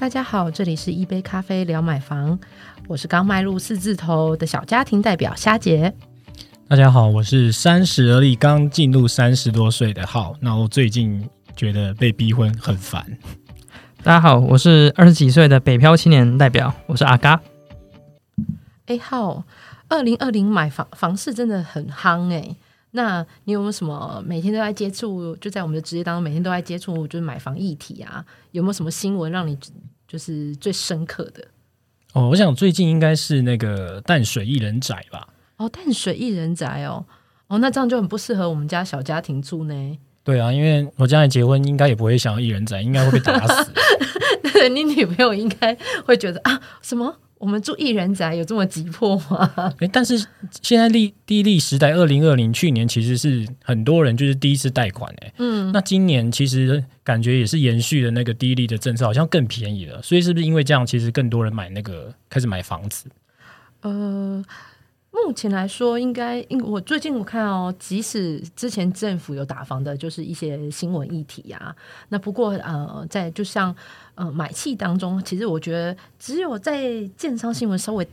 大家好，这里是一杯咖啡聊买房，我是刚迈入四字头的小家庭代表虾姐。大家好，我是三十而立，刚进入三十多岁的浩。那我最近觉得被逼婚很烦。大家好，我是二十几岁的北漂青年代表，我是阿嘎。哎，浩，二零二零买房房市真的很夯哎。那你有没有什么每天都在接触？就在我们的职业当中，每天都在接触，就是买房议题啊？有没有什么新闻让你就是最深刻的？哦，我想最近应该是那个淡水一人宅吧。哦，淡水一人宅哦，哦，那这样就很不适合我们家小家庭住呢。对啊，因为我将来结婚应该也不会想要一人宅，应该会被打死。你女朋友应该会觉得啊，什么？我们住一人宅有这么急迫吗？哎，但是现在利低利时代，二零二零去年其实是很多人就是第一次贷款哎，嗯，那今年其实感觉也是延续的那个低利的政策，好像更便宜了，所以是不是因为这样，其实更多人买那个开始买房子？呃。目前来说，应该因我最近我看哦，即使之前政府有打房的，就是一些新闻议题啊。那不过呃，在就像呃买气当中，其实我觉得只有在建商新闻稍微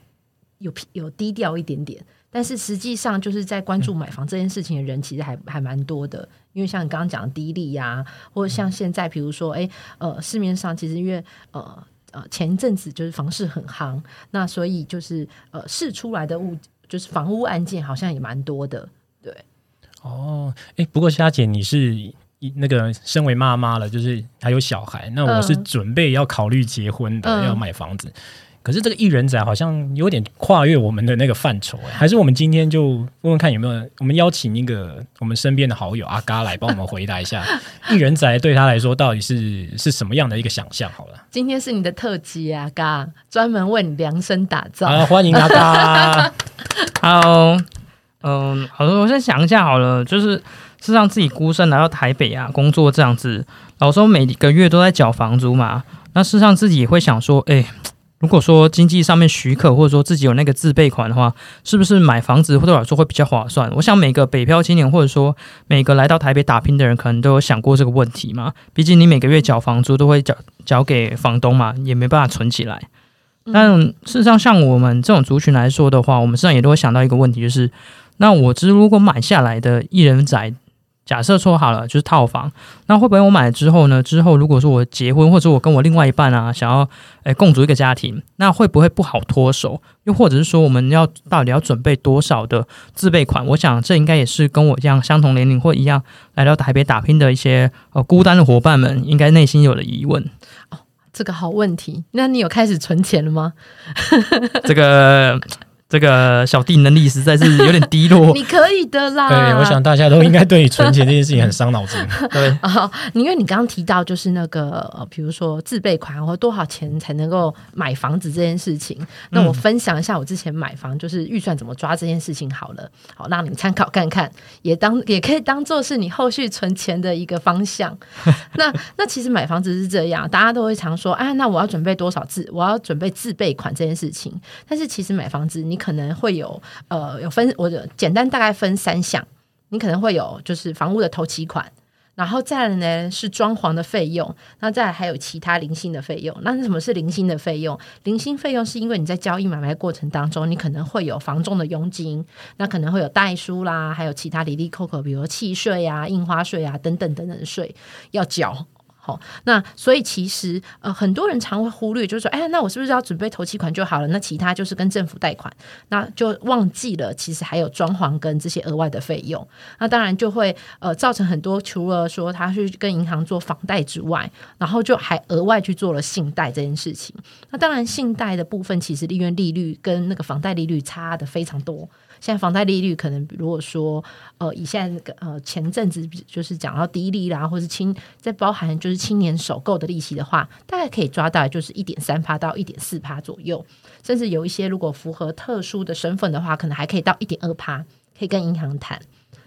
有有低调一点点，但是实际上就是在关注买房这件事情的人，其实还还蛮多的。因为像你刚刚讲的低利呀，或者像现在比如说，哎呃，市面上其实因为呃呃前一阵子就是房市很夯，那所以就是呃试出来的物。就是房屋案件好像也蛮多的，对。哦，哎，不过虾姐你是那个身为妈妈了，就是还有小孩，那我是准备要考虑结婚的，要买房子。可是这个一人仔好像有点跨越我们的那个范畴，哎，还是我们今天就问问看有没有，我们邀请一个我们身边的好友阿嘎来帮我们回答一下，一人仔对他来说到底是是什么样的一个想象？好了，今天是你的特辑啊，嘎，专门为你量身打造，啊，欢迎阿嘎。Hello，嗯，好的，我先想一下好了，就是是让自己孤身来到台北啊，工作这样子，老说每个月都在缴房租嘛，那事实上自己也会想说，哎。如果说经济上面许可，或者说自己有那个自备款的话，是不是买房子或者来说会比较划算？我想每个北漂青年，或者说每个来到台北打拼的人，可能都有想过这个问题嘛。毕竟你每个月缴房租都会缴缴给房东嘛，也没办法存起来。但事实上，像我们这种族群来说的话，我们实际上也都会想到一个问题，就是那我只如果买下来的一人宅。假设说好了，就是套房，那会不会我买了之后呢？之后如果说我结婚，或者我跟我另外一半啊，想要诶共组一个家庭，那会不会不好脱手？又或者是说，我们要到底要准备多少的自备款？我想这应该也是跟我这样相同年龄或一样来到台北打拼的一些呃孤单的伙伴们，应该内心有的疑问。哦，这个好问题，那你有开始存钱了吗？这个。这个小弟能力实在是有点低落。你可以的啦。对，我想大家都应该对你存钱这件事情很伤脑筋。对啊，因为你刚刚提到就是那个呃，比如说自备款或多少钱才能够买房子这件事情，那我分享一下我之前买房就是预算怎么抓这件事情好了，好让你参考看看，也当也可以当做是你后续存钱的一个方向。那那其实买房子是这样，大家都会常说啊，那我要准备多少自我要准备自备款这件事情，但是其实买房子你。可能会有呃有分，我简单大概分三项，你可能会有就是房屋的头期款，然后再来呢是装潢的费用，那再来还有其他零星的费用。那什么是零星的费用？零星费用是因为你在交易买卖过程当中，你可能会有房仲的佣金，那可能会有代书啦，还有其他里里扣扣，比如契税啊、印花税啊等等等等的税要缴。哦，那所以其实呃，很多人常会忽略，就是说，哎，那我是不是要准备头期款就好了？那其他就是跟政府贷款，那就忘记了其实还有装潢跟这些额外的费用。那当然就会呃造成很多，除了说他去跟银行做房贷之外，然后就还额外去做了信贷这件事情。那当然，信贷的部分其实利润利率跟那个房贷利率差的非常多。现在房贷利率可能，如果说呃，以现在那个呃前阵子就是讲到低利啦，或是青在包含就是青年首购的利息的话，大概可以抓到就是一点三趴到一点四趴左右，甚至有一些如果符合特殊的身份的话，可能还可以到一点二趴，可以跟银行谈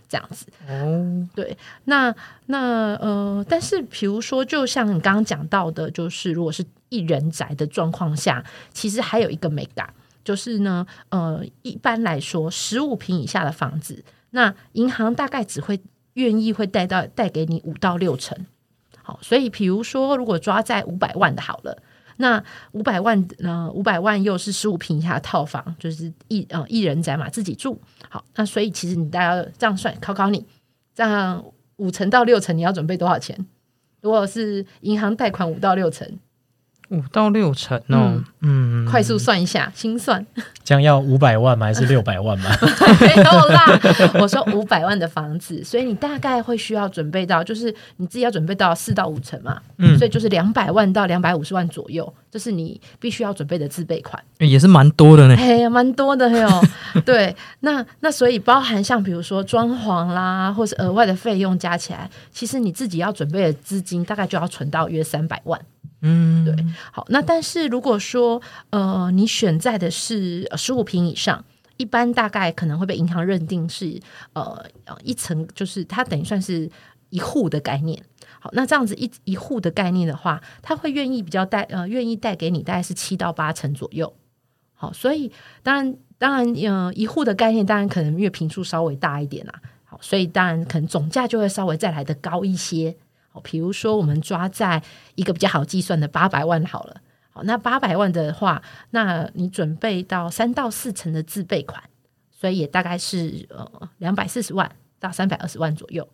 这样子。哦，对，那那呃，但是比如说，就像你刚刚讲到的，就是如果是一人宅的状况下，其实还有一个美感。就是呢，呃，一般来说，十五平以下的房子，那银行大概只会愿意会贷到贷给你五到六成。好，所以比如说，如果抓在五百万的好了，那五百万呃五百万又是十五平以下的套房，就是一呃一人宅嘛，自己住。好，那所以其实你大家这样算，考考你，这样五成到六成你要准备多少钱？如果是银行贷款五到六成。五到六成哦，嗯，快速算一下，心算，这样要五百万吗？还是六百万吗？没有啦，我说五百万的房子，所以你大概会需要准备到，就是你自己要准备到四到五成嘛，嗯，所以就是两百万到两百五十万左右，这是你必须要准备的自备款，也是蛮多的呢，嘿，蛮多的哟，对，那那所以包含像比如说装潢啦，或是额外的费用加起来，其实你自己要准备的资金大概就要存到约三百万。嗯，对，好，那但是如果说呃，你选在的是十五平以上，一般大概可能会被银行认定是呃一层，就是它等于算是一户的概念。好，那这样子一一户的概念的话，他会愿意比较带呃愿意带给你大概是七到八成左右。好，所以当然当然呃一户的概念，当然可能因为平数稍微大一点啦。好，所以当然可能总价就会稍微再来的高一些。好，比如说我们抓在一个比较好计算的八百万好了。好，那八百万的话，那你准备到三到四成的自备款，所以也大概是呃两百四十万到三百二十万左右。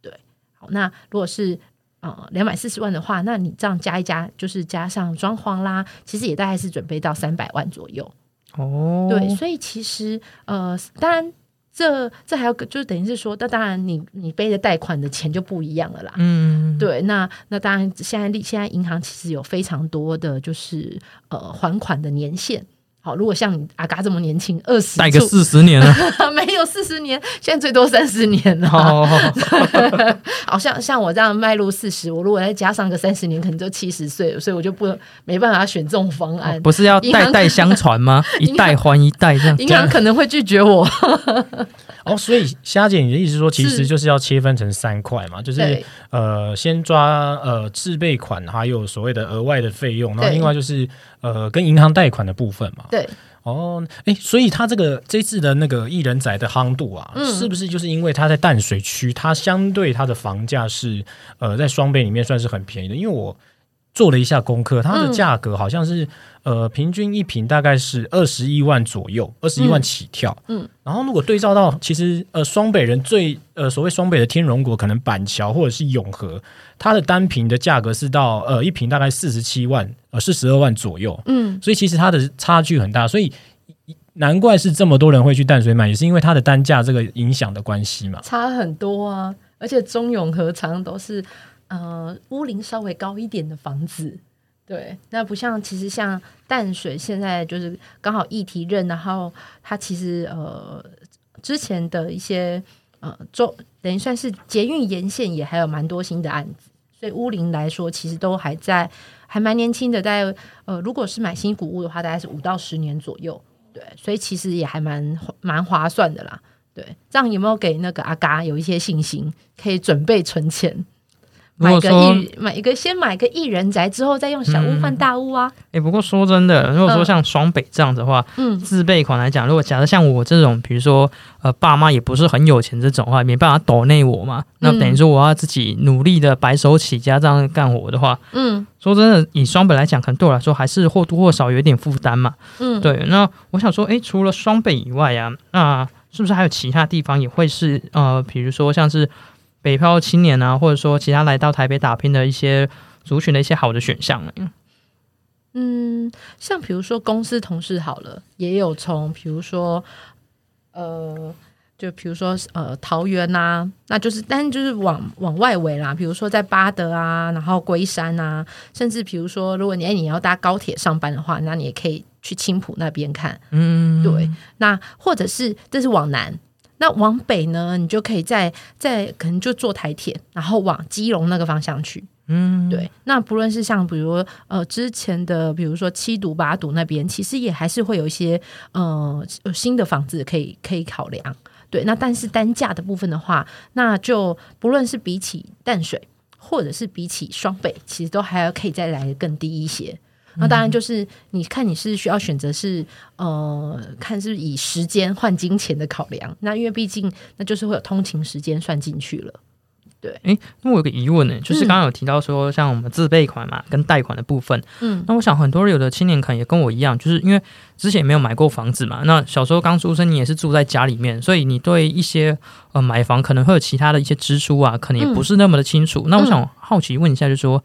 对，好，那如果是呃两百四十万的话，那你这样加一加，就是加上装潢啦，其实也大概是准备到三百万左右。哦，对，所以其实呃，当然。这这还要就是等于是说，那当然你你背着贷款的钱就不一样了啦。嗯，对，那那当然现在现在银行其实有非常多的就是呃还款的年限。好，如果像你阿嘎这么年轻，二十带个四十年了，没有四十年，现在最多三十年了。好 像像我这样迈入四十，我如果再加上个三十年，可能就七十岁了，所以我就不没办法选这种方案。不是要代代相传吗？一代还一代这样，银行可能会拒绝我。哦，所以虾姐，你的意思说，其实就是要切分成三块嘛，就是呃，先抓呃自备款，还有所谓的额外的费用，然后另外就是呃跟银行贷款的部分嘛。对。哦，哎，所以他这个这次的那个艺人仔的夯度啊，是不是就是因为它在淡水区，它相对它的房价是呃在双倍里面算是很便宜的？因为我做了一下功课，它的价格好像是。呃，平均一瓶大概是二十一万左右，二十一万起跳。嗯，然后如果对照到，其实呃，双北人最呃所谓双北的天龙国，可能板桥或者是永和，它的单瓶的价格是到呃一瓶大概四十七万，呃四十二万左右。嗯，所以其实它的差距很大，所以难怪是这么多人会去淡水买，也是因为它的单价这个影响的关系嘛。差很多啊，而且中永和常都是呃屋龄稍微高一点的房子。对，那不像其实像淡水现在就是刚好议题任，然后它其实呃之前的一些呃中等于算是捷运沿线也还有蛮多新的案子，所以乌林来说其实都还在还蛮年轻的，在呃如果是买新古屋的话，大概是五到十年左右，对，所以其实也还蛮蛮划算的啦，对，这样有没有给那个阿嘎有一些信心，可以准备存钱？买个一买一个，先买个一人宅，之后再用小屋换大屋啊！哎，不过说真的，如果说像双北这样的话，嗯，自备款来讲，如果假设像我这种，比如说呃，爸妈也不是很有钱这种话，没办法抖内我嘛，那等于说我要自己努力的白手起家这样干活的话，嗯，说真的，以双北来讲，可能对我来说还是或多或少有点负担嘛，嗯，对。那我想说，哎，除了双北以外啊，那是不是还有其他地方也会是呃，比如说像是？北漂青年啊，或者说其他来到台北打拼的一些族群的一些好的选项呢？嗯，像比如说公司同事好了，也有从比如说呃，就比如说呃桃园呐，那就是但就是往往外围啦，比如说在巴德啊，然后龟山啊，甚至比如说如果你哎你要搭高铁上班的话，那你也可以去青浦那边看。嗯，对，那或者是这是往南。那往北呢，你就可以在在可能就坐台铁，然后往基隆那个方向去。嗯，对。那不论是像比如呃之前的，比如说七堵八堵那边，其实也还是会有一些呃新的房子可以可以考量。对，那但是单价的部分的话，那就不论是比起淡水，或者是比起双北，其实都还要可以再来更低一些。那当然就是你看你是需要选择是呃看是以时间换金钱的考量，那因为毕竟那就是会有通勤时间算进去了。对，哎，那我有个疑问呢，就是刚刚有提到说，像我们自备款嘛，跟贷款的部分，嗯，那我想很多有的青年可能也跟我一样，就是因为之前也没有买过房子嘛，那小时候刚出生，你也是住在家里面，所以你对一些呃买房可能会有其他的一些支出啊，可能也不是那么的清楚。那我想好奇问一下，就是说，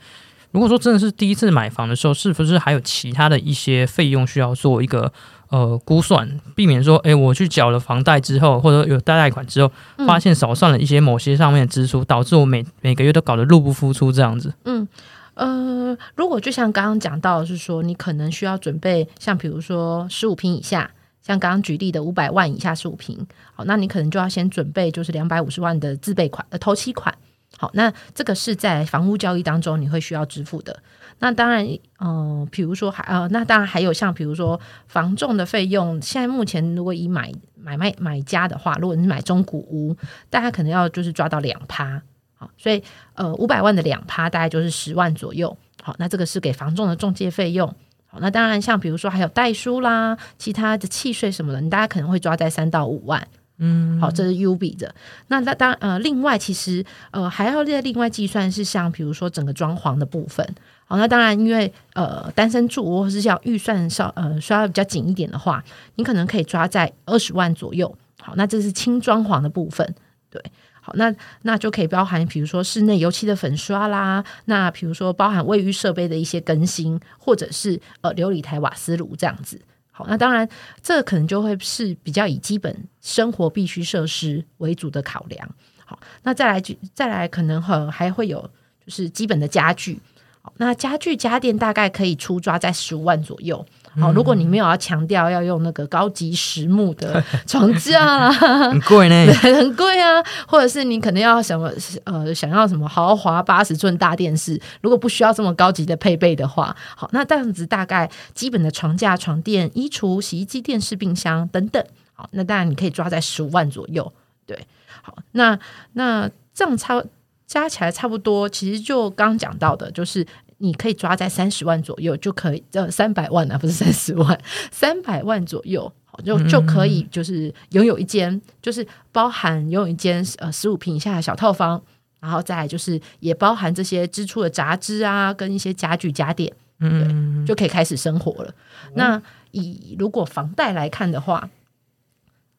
如果说真的是第一次买房的时候，是不是还有其他的一些费用需要做一个？呃，估算避免说，哎，我去缴了房贷之后，或者有贷贷款之后，发现少算了一些某些上面的支出，导致我每每个月都搞得入不敷出这样子。嗯，呃，如果就像刚刚讲到，是说你可能需要准备，像比如说十五平以下，像刚刚举例的五百万以下十五平，好，那你可能就要先准备就是两百五十万的自备款呃头期款。好，那这个是在房屋交易当中你会需要支付的。那当然，嗯，比如说还呃，那当然还有像比如说房仲的费用。现在目前如果以买买卖买家的话，如果你买中古屋，大家可能要就是抓到两趴。好，所以呃五百万的两趴大概就是十万左右。好，那这个是给房仲的中介费用。好，那当然像比如说还有代书啦，其他的契税什么的，你大家可能会抓在三到五万。嗯，好，这是 U 比的。那那当呃，另外其实呃还要再另外计算是像比如说整个装潢的部分。好，那当然因为呃单身住或是像预算稍呃稍微比较紧一点的话，你可能可以抓在二十万左右。好，那这是轻装潢的部分。对，好，那那就可以包含比如说室内油漆的粉刷啦，那比如说包含卫浴设备的一些更新，或者是呃琉璃台瓦斯炉这样子。那当然，这可能就会是比较以基本生活必需设施为主的考量。好，那再来再来，可能和还会有就是基本的家具。好，那家具家电大概可以出抓在十五万左右。好，如果你没有要强调要用那个高级实木的 床架啦，很贵呢，很贵啊。或者是你可能要什么呃想要什么豪华八十寸大电视，如果不需要这么高级的配备的话，好，那这样子大概基本的床架、床垫、衣橱、洗衣机、电视、冰箱等等，好，那当然你可以抓在十五万左右。对，好，那那这样差加起来差不多，其实就刚讲到的，就是。你可以抓在三十万左右就可以，呃，三百万啊，不是三十万，三百万左右，就就可以，就是拥有一间，就是包含拥有一间呃十五平以下的小套房，然后再就是也包含这些支出的杂支啊，跟一些家具家电，嗯，就可以开始生活了。那以如果房贷来看的话，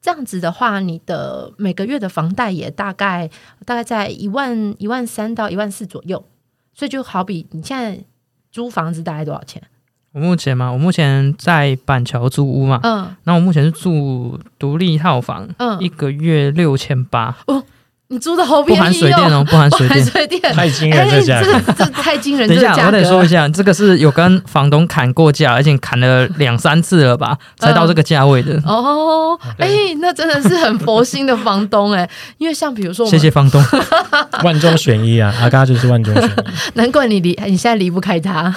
这样子的话，你的每个月的房贷也大概大概在一万一万三到一万四左右。所以就好比你现在租房子大概多少钱？我目前嘛，我目前在板桥租屋嘛，嗯，那我目前是住独立套房，嗯，一个月六千八。你租的好便宜哦，不含水电哦，不含水电，太惊人这价，这太惊人。等一下，我得说一下，这个是有跟房东砍过价，而且砍了两三次了吧，才到这个价位的。哦，哎，那真的是很佛心的房东哎，因为像比如说，谢谢房东，万中选一啊，阿嘎就是万中选一，难怪你离你现在离不开他，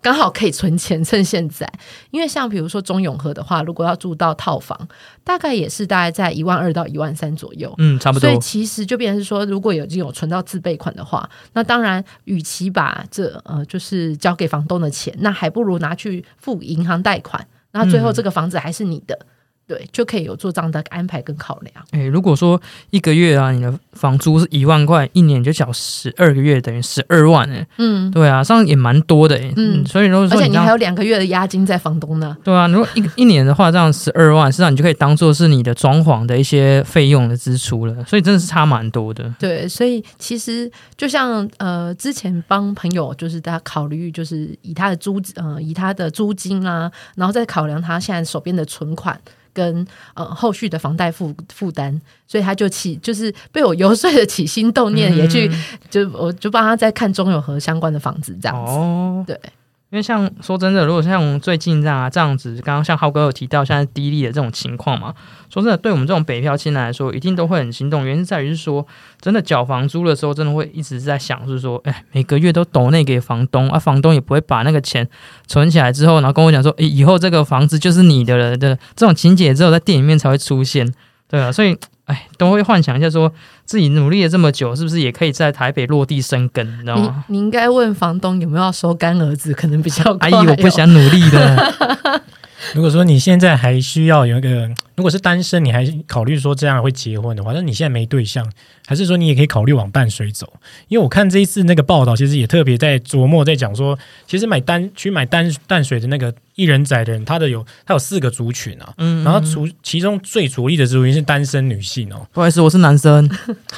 刚好可以存钱，趁现在。因为像比如说中永和的话，如果要住到套房，大概也是大概在一万二到一万三左右，嗯，差不多。所以其实就变成是说，如果有已经有存到自备款的话，那当然，与其把这呃就是交给房东的钱，那还不如拿去付银行贷款，那最后这个房子还是你的。对，就可以有做这样的安排跟考量。哎，如果说一个月啊，你的房租是一万块，一年就缴十二个月，等于十二万哎。嗯，对啊，这样也蛮多的哎。嗯，所以如果说而且你还有两个月的押金在房东那。对啊，如果一一年的话，这样十二万，实际上你就可以当做是你的装潢的一些费用的支出了。所以真的是差蛮多的。对，所以其实就像呃，之前帮朋友就是大家考虑，就是以他的租呃以他的租金啊，然后再考量他现在手边的存款。跟呃后续的房贷负负担，所以他就起就是被我游说的起心动念，也去就我就帮他在看中永和相关的房子这样子，对。因为像说真的，如果像最近这样啊这样子，刚刚像浩哥有提到现在低利的这种情况嘛，说真的，对我们这种北漂青年来说，一定都会很心动。原因在于是说，真的缴房租的时候，真的会一直在想，是说，哎，每个月都抖那给房东，啊，房东也不会把那个钱存起来之后，然后跟我讲说，哎，以后这个房子就是你的了的这种情节，只有在电影里面才会出现，对啊，所以。哎，都会幻想一下，说自己努力了这么久，是不是也可以在台北落地生根？你知道吗？你应该问房东有没有要收干儿子，可能比较。阿姨，我不想努力的。如果说你现在还需要有一个如果是单身，你还考虑说这样会结婚的话，那你现在没对象，还是说你也可以考虑往淡水走？因为我看这一次那个报道，其实也特别在琢磨，在讲说，其实买单去买淡淡水的那个一人仔的人，他的有他有四个族群啊，嗯，然后除其中最主力的族群是单身女性哦。不好意思，我是男生。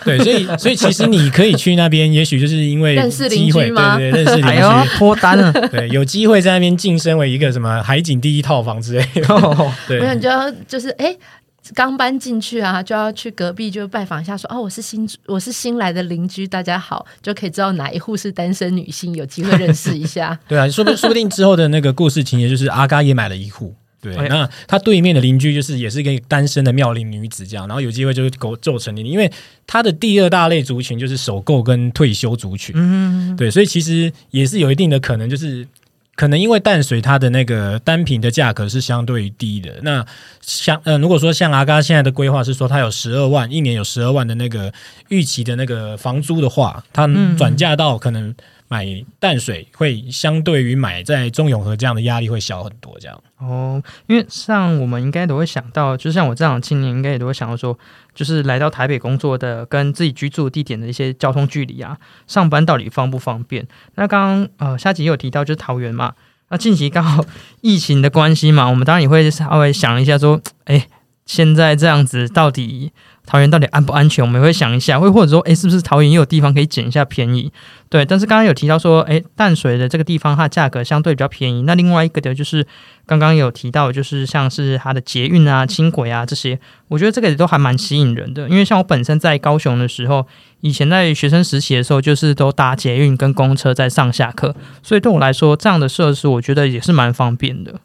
对，所以所以其实你可以去那边，也许就是因为认识邻居吗？对对，认识邻居，脱单了。对，有机会在那边晋升为一个什么海景第一套房之类的。对，我想就要就是哎。刚搬进去啊，就要去隔壁就拜访一下，说哦，我是新我是新来的邻居，大家好，就可以知道哪一户是单身女性，有机会认识一下。对啊，说不说不定之后的那个故事情节就是阿嘎也买了一户，对，那他对面的邻居就是也是一个单身的妙龄女子这样，然后有机会就是构构成你，因为他的第二大类族群就是首购跟退休族群，嗯，对，所以其实也是有一定的可能就是。可能因为淡水它的那个单品的价格是相对于低的，那像呃，如果说像阿嘎现在的规划是说他有十二万一年有十二万的那个预期的那个房租的话，他转嫁到可能。买淡水会相对于买在中永和这样的压力会小很多，这样哦。因为像我们应该都会想到，就像我这样的青年，应该也都会想到说，就是来到台北工作的，跟自己居住地点的一些交通距离啊，上班到底方不方便？那刚刚呃，下集有提到就是桃园嘛，那近期刚好疫情的关系嘛，我们当然也会稍微想一下说，哎，现在这样子到底。桃园到底安不安全？我们会想一下，会或者说，哎，是不是桃园也有地方可以捡一下便宜？对，但是刚刚有提到说，哎，淡水的这个地方它价格相对比较便宜。那另外一个的就是刚刚有提到，就是像是它的捷运啊、轻轨啊这些，我觉得这个也都还蛮吸引人的。因为像我本身在高雄的时候，以前在学生实习的时候，就是都搭捷运跟公车在上下课，所以对我来说，这样的设施我觉得也是蛮方便的，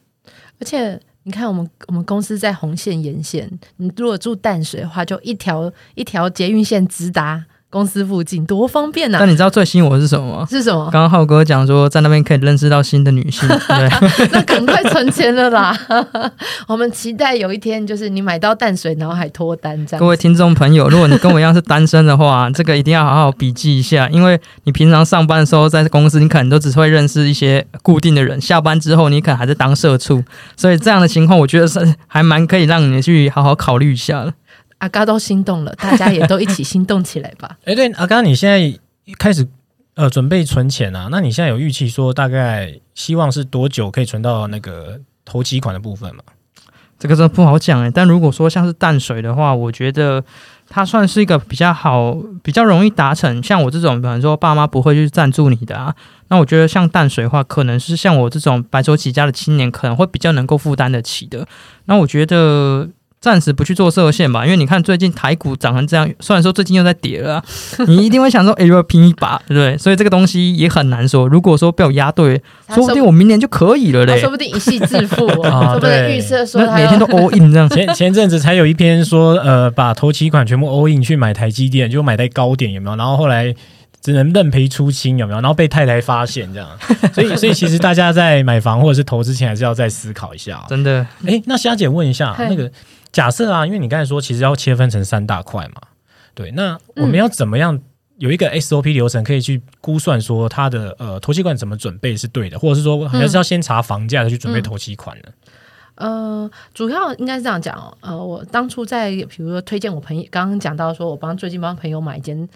而且。你看，我们我们公司在红线沿线，你如果住淡水的话，就一条一条捷运线直达。公司附近多方便呐！那你知道最吸引我是什么吗？是什么？刚刚浩哥讲说，在那边可以认识到新的女性。对，那赶快存钱了啦！我们期待有一天，就是你买到淡水，然后还脱单这样。各位听众朋友，如果你跟我一样是单身的话，这个一定要好好笔记一下，因为你平常上班的时候在公司，你可能都只会认识一些固定的人，下班之后你可能还在当社畜，所以这样的情况，我觉得是还蛮可以让你去好好考虑一下的。阿嘎都心动了，大家也都一起心动起来吧。哎，对，阿嘎，你现在开始呃准备存钱啊？那你现在有预期说大概希望是多久可以存到那个投期款的部分吗？这个真的不好讲哎。但如果说像是淡水的话，我觉得它算是一个比较好、比较容易达成。像我这种，比方说爸妈不会去赞助你的啊，那我觉得像淡水的话，可能是像我这种白手起家的青年，可能会比较能够负担得起的。那我觉得。暂时不去做设限吧，因为你看最近台股涨成这样，虽然说最近又在跌了，你一定会想说，哎，要拼一把，对不对？所以这个东西也很难说。如果说被我压对，说不定我明年就可以了嘞。说不定一夕致富啊，说不定预测说每天都 all in 这样。前前阵子才有一篇说，呃，把头期款全部 all in 去买台积电，就买在高点有没有？然后后来只能认赔出清有没有？然后被太太发现这样。所以所以其实大家在买房或者是投资前，还是要再思考一下。真的，哎，那虾姐问一下那个。假设啊，因为你刚才说其实要切分成三大块嘛，对，那我们要怎么样有一个 SOP 流程可以去估算说它的呃投期款怎么准备是对的，或者是说还是要先查房价再去准备投期款呢？呃，主要应该是这样讲，呃，我当初在比如说推荐我朋友，刚刚讲到说我帮最近帮朋友买一间。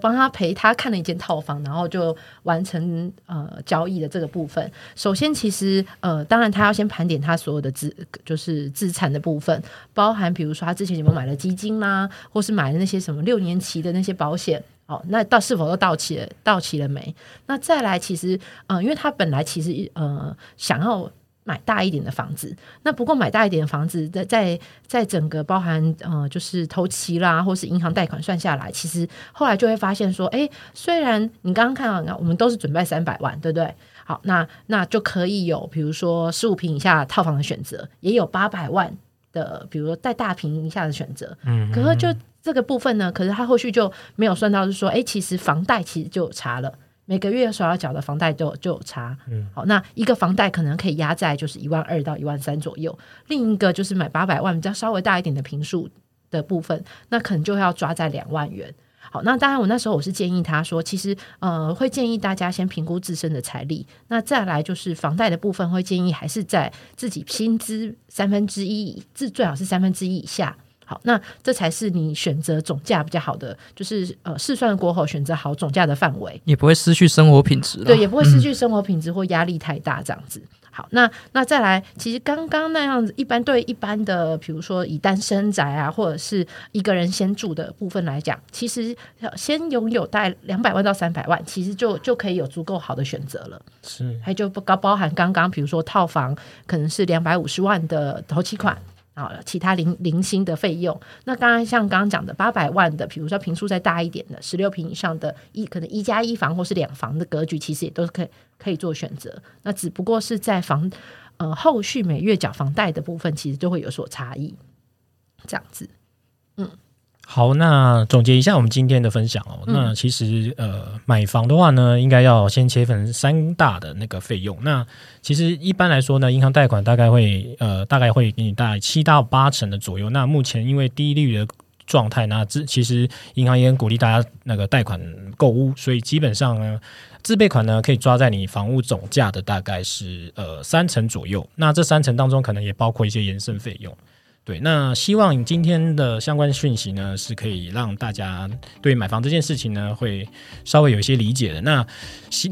帮他陪他看了一间套房，然后就完成呃交易的这个部分。首先，其实呃，当然他要先盘点他所有的资，就是资产的部分，包含比如说他之前有没有买了基金啦，或是买了那些什么六年期的那些保险，哦，那到是否都到期了？到期了没？那再来，其实呃，因为他本来其实呃想要。买大一点的房子，那不过买大一点的房子，在在在整个包含呃，就是头期啦，或是银行贷款算下来，其实后来就会发现说，哎，虽然你刚刚看到，那我们都是准备三百万，对不对？好，那那就可以有，比如说十五平以下套房的选择，也有八百万的，比如说带大平以下的选择。嗯，可是就这个部分呢，可是他后续就没有算到，是说，哎，其实房贷其实就差了。每个月所要缴的房贷就就有差，嗯，好，那一个房贷可能可以压在就是一万二到一万三左右，另一个就是买八百万比较稍微大一点的平数的部分，那可能就要抓在两万元。好，那当然我那时候我是建议他说，其实呃会建议大家先评估自身的财力，那再来就是房贷的部分会建议还是在自己薪资三分之一，至最好是三分之一以下。好，那这才是你选择总价比较好的，就是呃试算过后选择好总价的范围，也不会失去生活品质。对，也不会失去生活品质或压力太大这样子。好，那那再来，其实刚刚那样子，一般对一般的，比如说以单身宅啊，或者是一个人先住的部分来讲，其实先拥有大概两百万到三百万，其实就就可以有足够好的选择了。是，还就不包包含刚刚，比如说套房可能是两百五十万的头期款。啊，其他零零星的费用，那刚刚像刚刚讲的八百万的，比如说平数再大一点的，十六平以上的，一可能一加一房或是两房的格局，其实也都是可以可以做选择。那只不过是在房呃后续每月缴房贷的部分，其实就会有所差异，这样子，好，那总结一下我们今天的分享哦。那其实呃，买房的话呢，应该要先切分三大的那个费用。那其实一般来说呢，银行贷款大概会呃，大概会给你大概七到八成的左右。那目前因为低利率的状态，那这其实银行也很鼓励大家那个贷款购物，所以基本上呢，自备款呢可以抓在你房屋总价的大概是呃三成左右。那这三成当中，可能也包括一些延伸费用。对，那希望今天的相关讯息呢，是可以让大家对买房这件事情呢，会稍微有一些理解的。那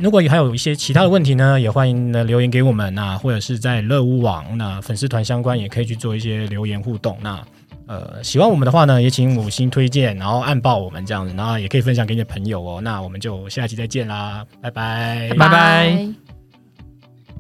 如果还有一些其他的问题呢，也欢迎呢留言给我们，那或者是在乐屋网那粉丝团相关，也可以去做一些留言互动。那呃，喜欢我们的话呢，也请五星推荐，然后按报我们这样子，然后也可以分享给你的朋友哦。那我们就下期再见啦，拜拜，拜拜。